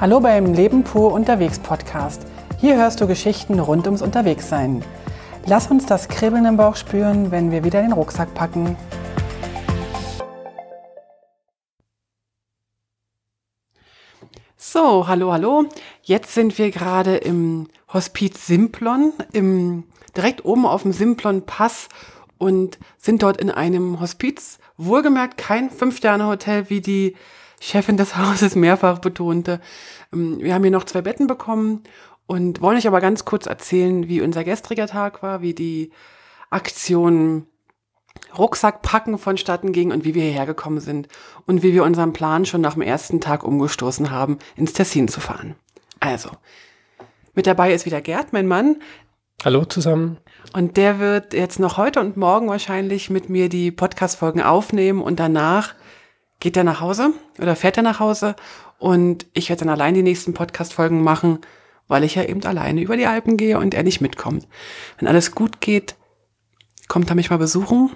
Hallo beim Leben pur unterwegs Podcast. Hier hörst du Geschichten rund ums Unterwegssein. Lass uns das Kribbeln im Bauch spüren, wenn wir wieder den Rucksack packen. So, hallo, hallo. Jetzt sind wir gerade im Hospiz Simplon, im, direkt oben auf dem Simplon Pass und sind dort in einem Hospiz. Wohlgemerkt kein Fünf-Sterne-Hotel, wie die Chefin des Hauses mehrfach betonte. Ähm, wir haben hier noch zwei Betten bekommen und wollen euch aber ganz kurz erzählen, wie unser gestriger Tag war, wie die Aktion Rucksack packen vonstatten ging und wie wir hierher gekommen sind und wie wir unseren Plan schon nach dem ersten Tag umgestoßen haben, ins Tessin zu fahren. Also, mit dabei ist wieder Gerd, mein Mann. Hallo zusammen. Und der wird jetzt noch heute und morgen wahrscheinlich mit mir die Podcast-Folgen aufnehmen und danach geht er nach Hause oder fährt er nach Hause und ich werde dann allein die nächsten Podcast-Folgen machen, weil ich ja eben alleine über die Alpen gehe und er nicht mitkommt. Wenn alles gut geht, kommt er mich mal besuchen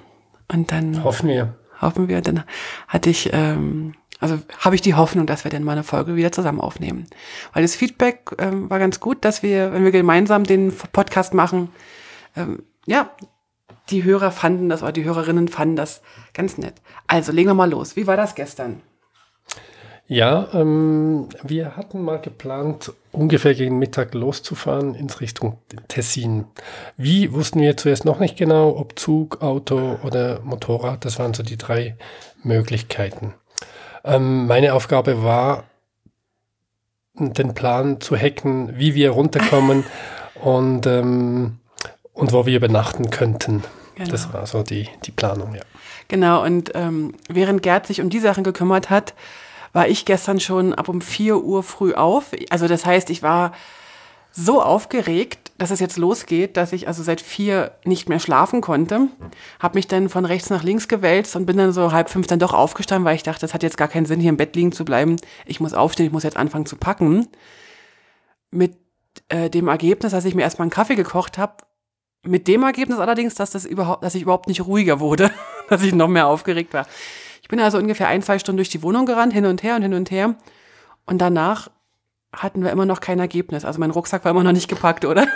und dann hoffen wir. Hoffen wir. Dann hatte ich, ähm, also habe ich die Hoffnung, dass wir dann mal eine Folge wieder zusammen aufnehmen. Weil das Feedback ähm, war ganz gut, dass wir, wenn wir gemeinsam den Podcast machen, ähm, ja, die Hörer fanden das oder die Hörerinnen fanden das ganz nett. Also legen wir mal los. Wie war das gestern? Ja, ähm, wir hatten mal geplant, ungefähr gegen Mittag loszufahren ins Richtung Tessin. Wie wussten wir zuerst noch nicht genau, ob Zug, Auto oder Motorrad. Das waren so die drei Möglichkeiten. Ähm, meine Aufgabe war, den Plan zu hacken, wie wir runterkommen und, ähm, und wo wir übernachten könnten. Genau. Das war so die, die Planung, ja. Genau, und ähm, während Gerd sich um die Sachen gekümmert hat, war ich gestern schon ab um 4 Uhr früh auf. Also das heißt, ich war so aufgeregt, dass es jetzt losgeht, dass ich also seit vier nicht mehr schlafen konnte. Habe mich dann von rechts nach links gewälzt und bin dann so halb fünf dann doch aufgestanden, weil ich dachte, es hat jetzt gar keinen Sinn, hier im Bett liegen zu bleiben. Ich muss aufstehen, ich muss jetzt anfangen zu packen. Mit äh, dem Ergebnis, dass ich mir erstmal einen Kaffee gekocht habe. Mit dem Ergebnis allerdings, dass, das überhaupt, dass ich überhaupt nicht ruhiger wurde, dass ich noch mehr aufgeregt war. Ich bin also ungefähr ein, zwei Stunden durch die Wohnung gerannt, hin und her und hin und her. Und danach hatten wir immer noch kein Ergebnis. Also mein Rucksack war immer noch nicht gepackt, oder?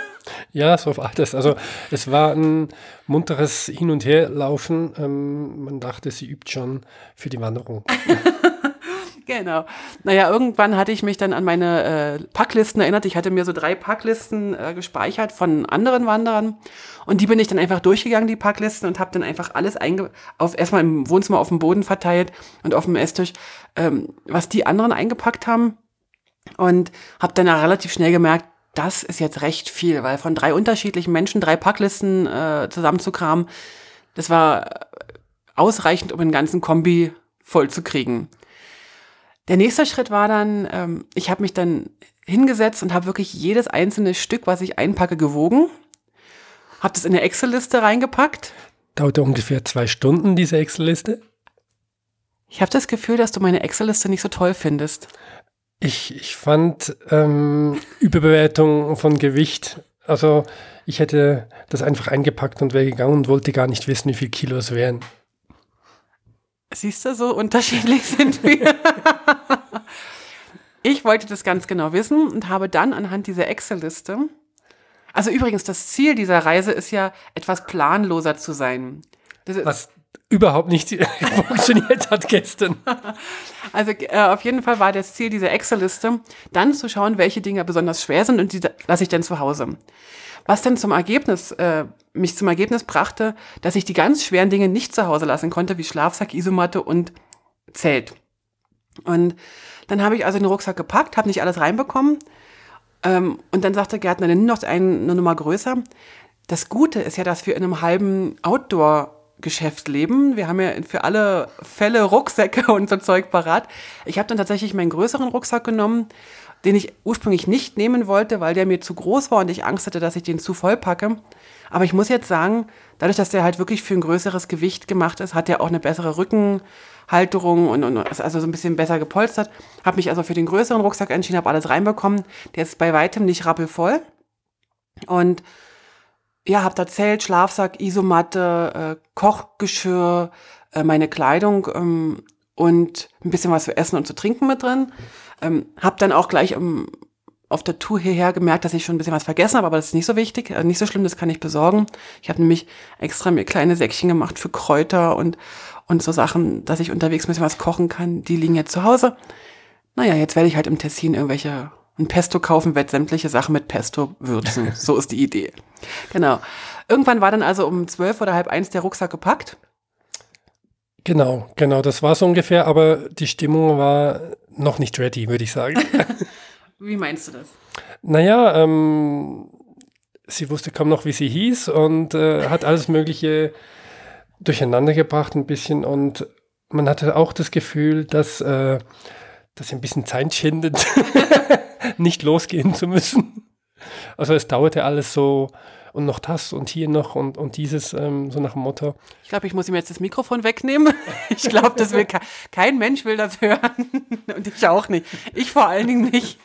Ja, so war das. Also es war ein munteres Hin- und Herlaufen. Ähm, man dachte, sie übt schon für die Wanderung. Genau. Naja, irgendwann hatte ich mich dann an meine äh, Packlisten erinnert. Ich hatte mir so drei Packlisten äh, gespeichert von anderen Wanderern. Und die bin ich dann einfach durchgegangen, die Packlisten, und habe dann einfach alles einge auf erstmal im Wohnzimmer auf dem Boden verteilt und auf dem Esstisch, ähm, was die anderen eingepackt haben. Und habe dann relativ schnell gemerkt, das ist jetzt recht viel, weil von drei unterschiedlichen Menschen drei Packlisten äh, zusammenzukramen, das war ausreichend, um den ganzen Kombi voll zu kriegen. Der nächste Schritt war dann, ähm, ich habe mich dann hingesetzt und habe wirklich jedes einzelne Stück, was ich einpacke, gewogen. Habe das in eine Excel-Liste reingepackt. Dauerte ungefähr zwei Stunden, diese Excel-Liste. Ich habe das Gefühl, dass du meine Excel-Liste nicht so toll findest. Ich, ich fand ähm, Überbewertung von Gewicht, also ich hätte das einfach eingepackt und wäre gegangen und wollte gar nicht wissen, wie viel Kilo es wären. Siehst du, so unterschiedlich sind wir. Ich wollte das ganz genau wissen und habe dann anhand dieser Excel-Liste, also übrigens, das Ziel dieser Reise ist ja, etwas planloser zu sein. Was überhaupt nicht funktioniert hat gestern. Also äh, auf jeden Fall war das Ziel dieser Excel-Liste, dann zu schauen, welche Dinge besonders schwer sind und die lasse ich dann zu Hause. Was dann zum Ergebnis, äh, mich zum Ergebnis brachte, dass ich die ganz schweren Dinge nicht zu Hause lassen konnte, wie Schlafsack, Isomatte und Zelt. Und dann habe ich also den Rucksack gepackt, habe nicht alles reinbekommen. Ähm, und dann sagte Gärtner, nimm noch eine, eine Nummer größer. Das Gute ist ja, dass wir in einem halben Outdoor-Geschäft leben. Wir haben ja für alle Fälle Rucksäcke und so Zeug parat. Ich habe dann tatsächlich meinen größeren Rucksack genommen den ich ursprünglich nicht nehmen wollte, weil der mir zu groß war und ich Angst hatte, dass ich den zu voll packe. Aber ich muss jetzt sagen, dadurch, dass der halt wirklich für ein größeres Gewicht gemacht ist, hat der auch eine bessere Rückenhalterung und, und also so ein bisschen besser gepolstert. Habe mich also für den größeren Rucksack entschieden, habe alles reinbekommen. Der ist bei weitem nicht rappelvoll. Und ja, habe da Zelt, Schlafsack, Isomatte, äh, Kochgeschirr, äh, meine Kleidung ähm, und ein bisschen was zu essen und zu trinken mit drin. Ähm, hab dann auch gleich um, auf der Tour hierher gemerkt, dass ich schon ein bisschen was vergessen habe, aber das ist nicht so wichtig, also nicht so schlimm, das kann ich besorgen. Ich habe nämlich extra mir kleine Säckchen gemacht für Kräuter und, und so Sachen, dass ich unterwegs ein bisschen was kochen kann. Die liegen jetzt zu Hause. Naja, jetzt werde ich halt im Tessin irgendwelche, ein Pesto kaufen, werde sämtliche Sachen mit Pesto würzen. so ist die Idee. Genau. Irgendwann war dann also um zwölf oder halb eins der Rucksack gepackt. Genau, genau, das war so ungefähr, aber die Stimmung war noch nicht ready, würde ich sagen. Wie meinst du das? Naja, ähm, sie wusste kaum noch, wie sie hieß und äh, hat alles Mögliche durcheinander gebracht ein bisschen und man hatte auch das Gefühl, dass, äh, dass sie ein bisschen Zeit schindet, nicht losgehen zu müssen. Also es dauerte alles so und noch das und hier noch und, und dieses, ähm, so nach dem Motto. Ich glaube, ich muss ihm jetzt das Mikrofon wegnehmen. Ich glaube, das will kein Mensch will das hören. Und ich auch nicht. Ich vor allen Dingen nicht.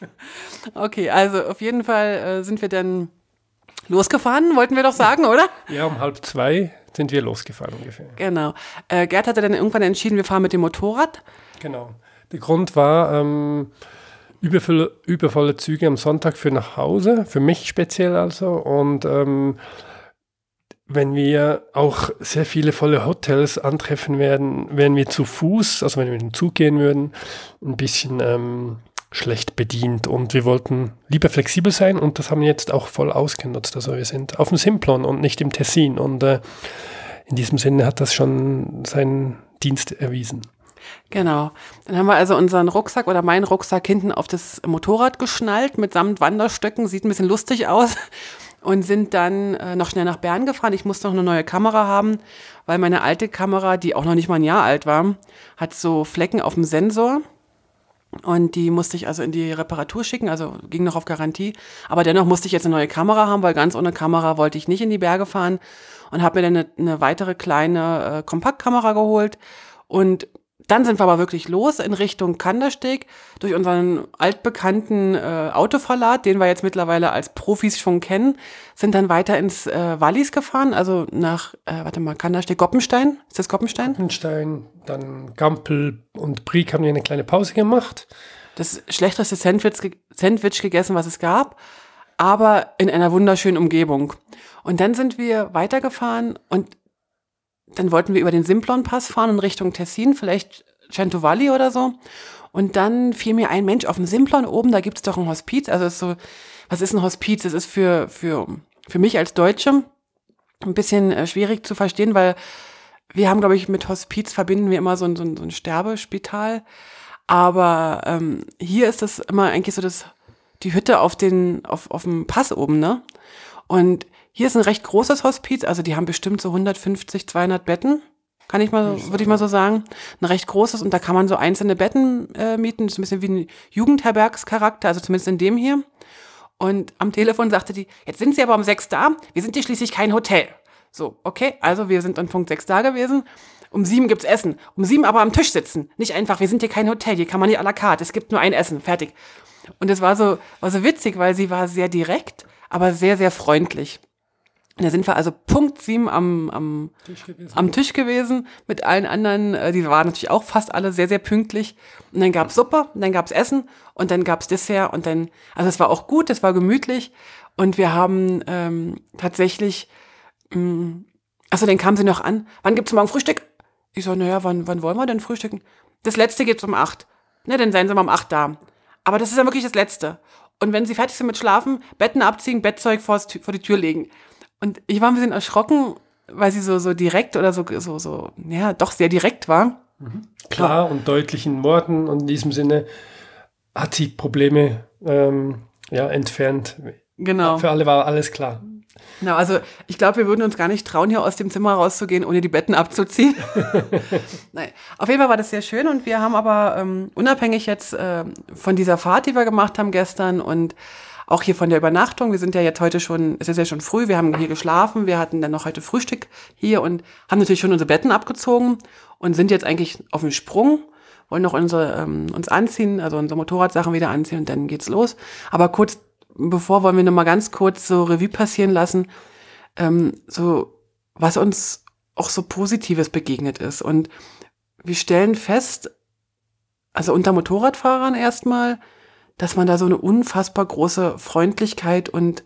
Okay, also auf jeden Fall äh, sind wir dann losgefahren, wollten wir doch sagen, oder? Ja, um halb zwei sind wir losgefahren ungefähr. Genau. Äh, Gerd hatte dann irgendwann entschieden, wir fahren mit dem Motorrad. Genau. Der Grund war, ähm, übervolle, übervolle Züge am Sonntag für nach Hause, für mich speziell also. Und ähm, wenn wir auch sehr viele volle Hotels antreffen werden, wären wir zu Fuß, also wenn wir mit dem Zug gehen würden, ein bisschen ähm, schlecht bedient. Und wir wollten lieber flexibel sein und das haben wir jetzt auch voll ausgenutzt. Also wir sind auf dem Simplon und nicht im Tessin. Und äh, in diesem Sinne hat das schon seinen Dienst erwiesen. Genau. Dann haben wir also unseren Rucksack oder meinen Rucksack hinten auf das Motorrad geschnallt mit samt Wanderstöcken. Sieht ein bisschen lustig aus. Und sind dann äh, noch schnell nach Bern gefahren. Ich musste noch eine neue Kamera haben, weil meine alte Kamera, die auch noch nicht mal ein Jahr alt war, hat so Flecken auf dem Sensor. Und die musste ich also in die Reparatur schicken, also ging noch auf Garantie. Aber dennoch musste ich jetzt eine neue Kamera haben, weil ganz ohne Kamera wollte ich nicht in die Berge fahren. Und habe mir dann eine, eine weitere kleine äh, Kompaktkamera geholt. Und dann sind wir aber wirklich los in Richtung Kandersteg durch unseren altbekannten äh, Autoverlat, den wir jetzt mittlerweile als Profis schon kennen, sind dann weiter ins äh, Wallis gefahren, also nach, äh, warte mal, Kandersteg, Goppenstein. Ist das Goppenstein? Goppenstein, dann Gampel und Briek haben wir eine kleine Pause gemacht. Das schlechteste Sandwich, Sandwich gegessen, was es gab, aber in einer wunderschönen Umgebung. Und dann sind wir weitergefahren und dann wollten wir über den Simplon-Pass fahren in Richtung Tessin, vielleicht Centovalli oder so. Und dann fiel mir ein Mensch auf dem Simplon oben, da gibt's doch ein Hospiz. Also ist so, was ist ein Hospiz? Das ist für, für, für mich als Deutsche ein bisschen äh, schwierig zu verstehen, weil wir haben, glaube ich, mit Hospiz verbinden wir immer so ein, so ein, so ein Sterbespital. Aber ähm, hier ist das immer eigentlich so das, die Hütte auf den, auf, auf dem Pass oben, ne? Und hier ist ein recht großes Hospiz, also die haben bestimmt so 150, 200 Betten, kann ich mal, würde ich mal so sagen. Ein recht großes und da kann man so einzelne Betten äh, mieten, das ist ein bisschen wie ein Jugendherbergscharakter, also zumindest in dem hier. Und am Telefon sagte die, jetzt sind Sie aber um sechs da, wir sind hier schließlich kein Hotel. So, okay, also wir sind an Punkt sechs da gewesen. Um sieben gibt's Essen. Um sieben aber am Tisch sitzen. Nicht einfach, wir sind hier kein Hotel, hier kann man nicht à la carte, es gibt nur ein Essen, fertig. Und es war so, war so witzig, weil sie war sehr direkt, aber sehr, sehr freundlich. Da sind wir also Punkt sieben am, am, Tisch am Tisch gewesen mit allen anderen. Äh, die waren natürlich auch fast alle sehr, sehr pünktlich. Und dann gab's Suppe, und dann gab's Essen und dann gab's Dessert und dann, also es war auch gut, es war gemütlich. Und wir haben ähm, tatsächlich, mh, achso, dann kam sie noch an, wann gibt's morgen Frühstück? Ich so, naja, wann, wann wollen wir denn frühstücken? Das letzte gibt's um acht. Ne, dann seien sie mal um acht da. Aber das ist ja wirklich das Letzte. Und wenn sie fertig sind mit Schlafen, Betten abziehen, Bettzeug vor die Tür legen. Und ich war ein bisschen erschrocken, weil sie so, so direkt oder so, so, so, ja, doch sehr direkt war. Mhm. Klar und deutlich in Worten und in diesem Sinne hat sie Probleme ähm, ja, entfernt. Genau. Für alle war alles klar. Genau, also ich glaube, wir würden uns gar nicht trauen, hier aus dem Zimmer rauszugehen, ohne die Betten abzuziehen. Nein, auf jeden Fall war das sehr schön und wir haben aber ähm, unabhängig jetzt äh, von dieser Fahrt, die wir gemacht haben gestern und auch hier von der Übernachtung. Wir sind ja jetzt heute schon, es ist ja schon früh, wir haben hier geschlafen, wir hatten dann noch heute Frühstück hier und haben natürlich schon unsere Betten abgezogen und sind jetzt eigentlich auf dem Sprung, wollen noch unsere, ähm, uns anziehen, also unsere Motorradsachen wieder anziehen und dann geht's los. Aber kurz bevor wollen wir noch mal ganz kurz so Revue passieren lassen, ähm, so was uns auch so Positives begegnet ist. Und wir stellen fest, also unter Motorradfahrern erstmal, dass man da so eine unfassbar große Freundlichkeit und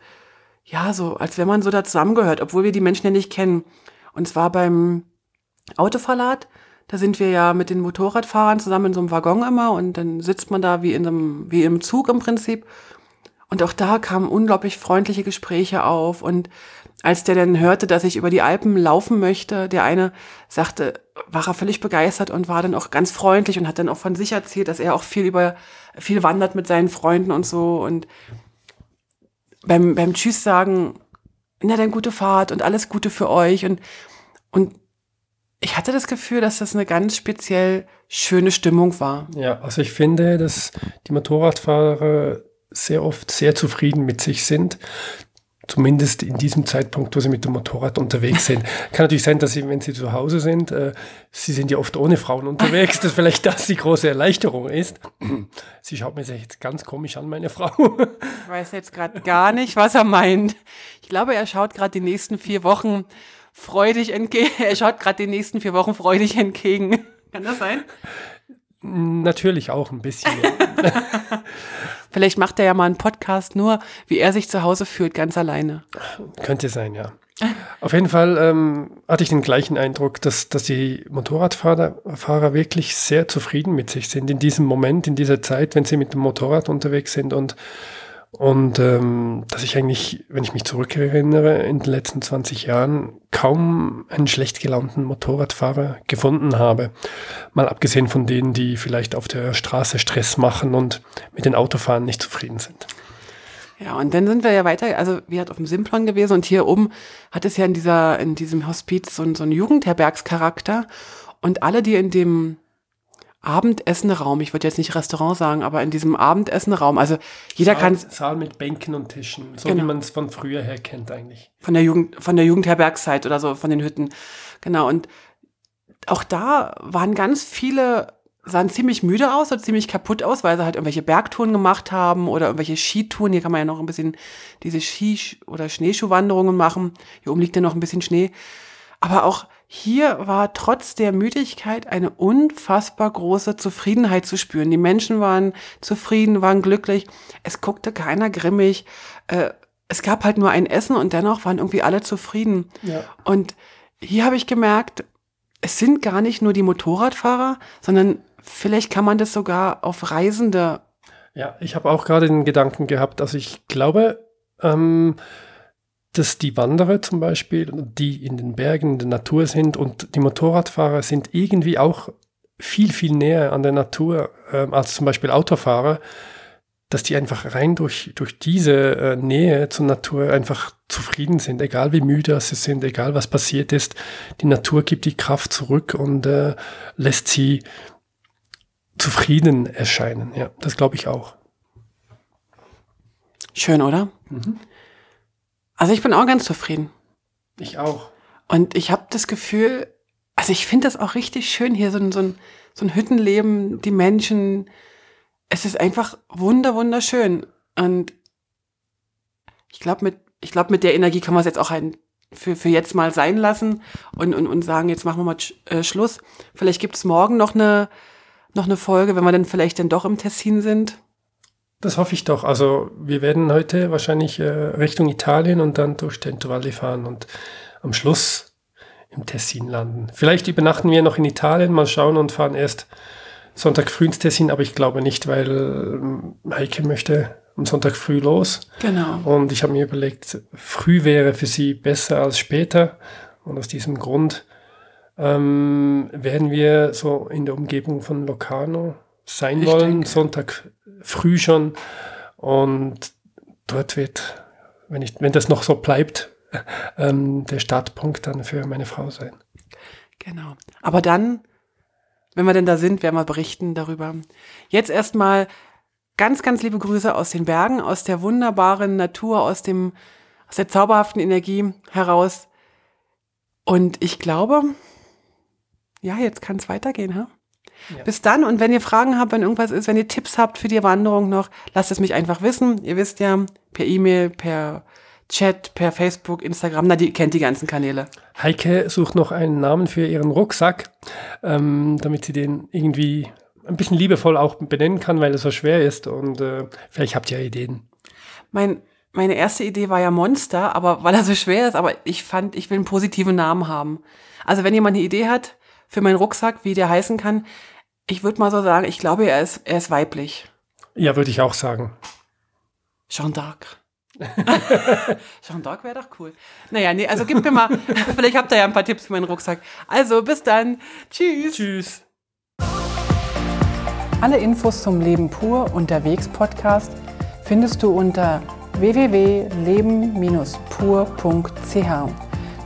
ja, so, als wenn man so da zusammengehört, obwohl wir die Menschen ja nicht kennen. Und zwar beim Autoverlat, da sind wir ja mit den Motorradfahrern zusammen in so einem Waggon immer und dann sitzt man da wie in einem, wie im Zug im Prinzip. Und auch da kamen unglaublich freundliche Gespräche auf und als der dann hörte, dass ich über die Alpen laufen möchte, der eine sagte, war er völlig begeistert und war dann auch ganz freundlich und hat dann auch von sich erzählt, dass er auch viel über, viel wandert mit seinen Freunden und so. Und beim, beim Tschüss sagen, na dann gute Fahrt und alles Gute für euch. Und, und ich hatte das Gefühl, dass das eine ganz speziell schöne Stimmung war. Ja, also ich finde, dass die Motorradfahrer sehr oft sehr zufrieden mit sich sind zumindest in diesem Zeitpunkt, wo sie mit dem Motorrad unterwegs sind. Kann natürlich sein, dass sie, wenn sie zu Hause sind, äh, sie sind ja oft ohne Frauen unterwegs, dass vielleicht das die große Erleichterung ist. sie schaut mir jetzt ganz komisch an, meine Frau. ich weiß jetzt gerade gar nicht, was er meint. Ich glaube, er schaut gerade die nächsten vier Wochen freudig entgegen. Er schaut gerade die nächsten vier Wochen freudig entgegen. Kann das sein? Natürlich auch ein bisschen. Vielleicht macht er ja mal einen Podcast nur, wie er sich zu Hause fühlt, ganz alleine. Könnte sein, ja. Auf jeden Fall ähm, hatte ich den gleichen Eindruck, dass, dass die Motorradfahrer Fahrer wirklich sehr zufrieden mit sich sind in diesem Moment, in dieser Zeit, wenn sie mit dem Motorrad unterwegs sind und und ähm, dass ich eigentlich, wenn ich mich zurückerinnere, in den letzten 20 Jahren kaum einen schlecht gelaunten Motorradfahrer gefunden habe. Mal abgesehen von denen, die vielleicht auf der Straße Stress machen und mit den Autofahren nicht zufrieden sind. Ja, und dann sind wir ja weiter, also wir hat auf dem Simplon gewesen und hier oben hat es ja in dieser, in diesem Hospiz so, so einen Jugendherbergscharakter. Und alle, die in dem Abendessenraum, ich würde jetzt nicht Restaurant sagen, aber in diesem Abendessenraum, also jeder Saal, kann Saal mit Bänken und Tischen, so Genau. wie man es von früher her kennt eigentlich. von der Jugend von der Jugendherbergszeit oder so von den Hütten. Genau und auch da waren ganz viele sahen ziemlich müde aus oder ziemlich kaputt aus, weil sie halt irgendwelche Bergtouren gemacht haben oder irgendwelche Skitouren. Hier kann man ja noch ein bisschen diese Ski- oder Schneeschuhwanderungen machen. Hier oben liegt ja noch ein bisschen Schnee. Aber auch hier war trotz der Müdigkeit eine unfassbar große Zufriedenheit zu spüren. Die Menschen waren zufrieden, waren glücklich. Es guckte keiner grimmig. Äh, es gab halt nur ein Essen und dennoch waren irgendwie alle zufrieden. Ja. Und hier habe ich gemerkt, es sind gar nicht nur die Motorradfahrer, sondern vielleicht kann man das sogar auf Reisende. Ja, ich habe auch gerade den Gedanken gehabt, also ich glaube, ähm, dass die Wanderer zum Beispiel, die in den Bergen, in der Natur sind und die Motorradfahrer sind irgendwie auch viel, viel näher an der Natur ähm, als zum Beispiel Autofahrer, dass die einfach rein durch, durch diese äh, Nähe zur Natur einfach zufrieden sind, egal wie müde sie sind, egal was passiert ist. Die Natur gibt die Kraft zurück und äh, lässt sie zufrieden erscheinen. Ja, das glaube ich auch. Schön, oder? Also ich bin auch ganz zufrieden. Ich auch. Und ich habe das Gefühl, also ich finde das auch richtig schön hier, so ein, so, ein, so ein Hüttenleben, die Menschen. Es ist einfach wunder, wunderschön. Und ich glaube, mit, ich glaube, mit der Energie kann man es jetzt auch ein, für, für jetzt mal sein lassen und, und, und sagen, jetzt machen wir mal Sch- äh, Schluss. Vielleicht gibt es morgen noch eine, noch eine Folge, wenn wir dann vielleicht dann doch im Tessin sind. Das hoffe ich doch. Also wir werden heute wahrscheinlich äh, Richtung Italien und dann durch Trento Valle fahren und am Schluss im Tessin landen. Vielleicht übernachten wir noch in Italien, mal schauen und fahren erst Sonntag früh ins Tessin, aber ich glaube nicht, weil ähm, Heike möchte am Sonntag früh los. Genau. Und ich habe mir überlegt, früh wäre für sie besser als später. Und aus diesem Grund ähm, werden wir so in der Umgebung von Locarno sein Ich wollen, denke. Sonntag früh schon. Und dort wird, wenn, ich, wenn das noch so bleibt, ähm, der Startpunkt dann für meine Frau sein. Genau. Aber dann, wenn wir denn da sind, werden wir berichten darüber. Jetzt erstmal ganz, ganz liebe Grüße aus den Bergen, aus der wunderbaren Natur, aus dem, aus der zauberhaften Energie heraus. Und ich glaube, ja, jetzt kann es weitergehen, ha? Ja. Bis dann und wenn ihr Fragen habt, wenn irgendwas ist, wenn ihr Tipps habt für die Wanderung noch, lasst es mich einfach wissen. Ihr wisst ja, per E-Mail, per Chat, per Facebook, Instagram, na, die kennt die ganzen Kanäle. Heike sucht noch einen Namen für ihren Rucksack, ähm, damit sie den irgendwie ein bisschen liebevoll auch benennen kann, weil es so schwer ist. Und äh, vielleicht habt ihr ja Ideen. Mein, meine erste Idee war ja Monster, aber weil er so schwer ist, aber ich fand, ich will einen positiven Namen haben. Also wenn jemand eine Idee hat für meinen Rucksack, wie der heißen kann, ich würde mal so sagen, ich glaube, er ist, er ist weiblich. Ja, würde ich auch sagen. Jeanne d'Arc. Jeanne d'Arc wäre doch cool. Naja, nee, also gib mir mal, vielleicht habt ihr ja ein paar Tipps für meinen Rucksack. Also, bis dann. Tschüss. Tschüss. Alle Infos zum Leben pur unterwegs Podcast findest du unter www.leben-pur.ch.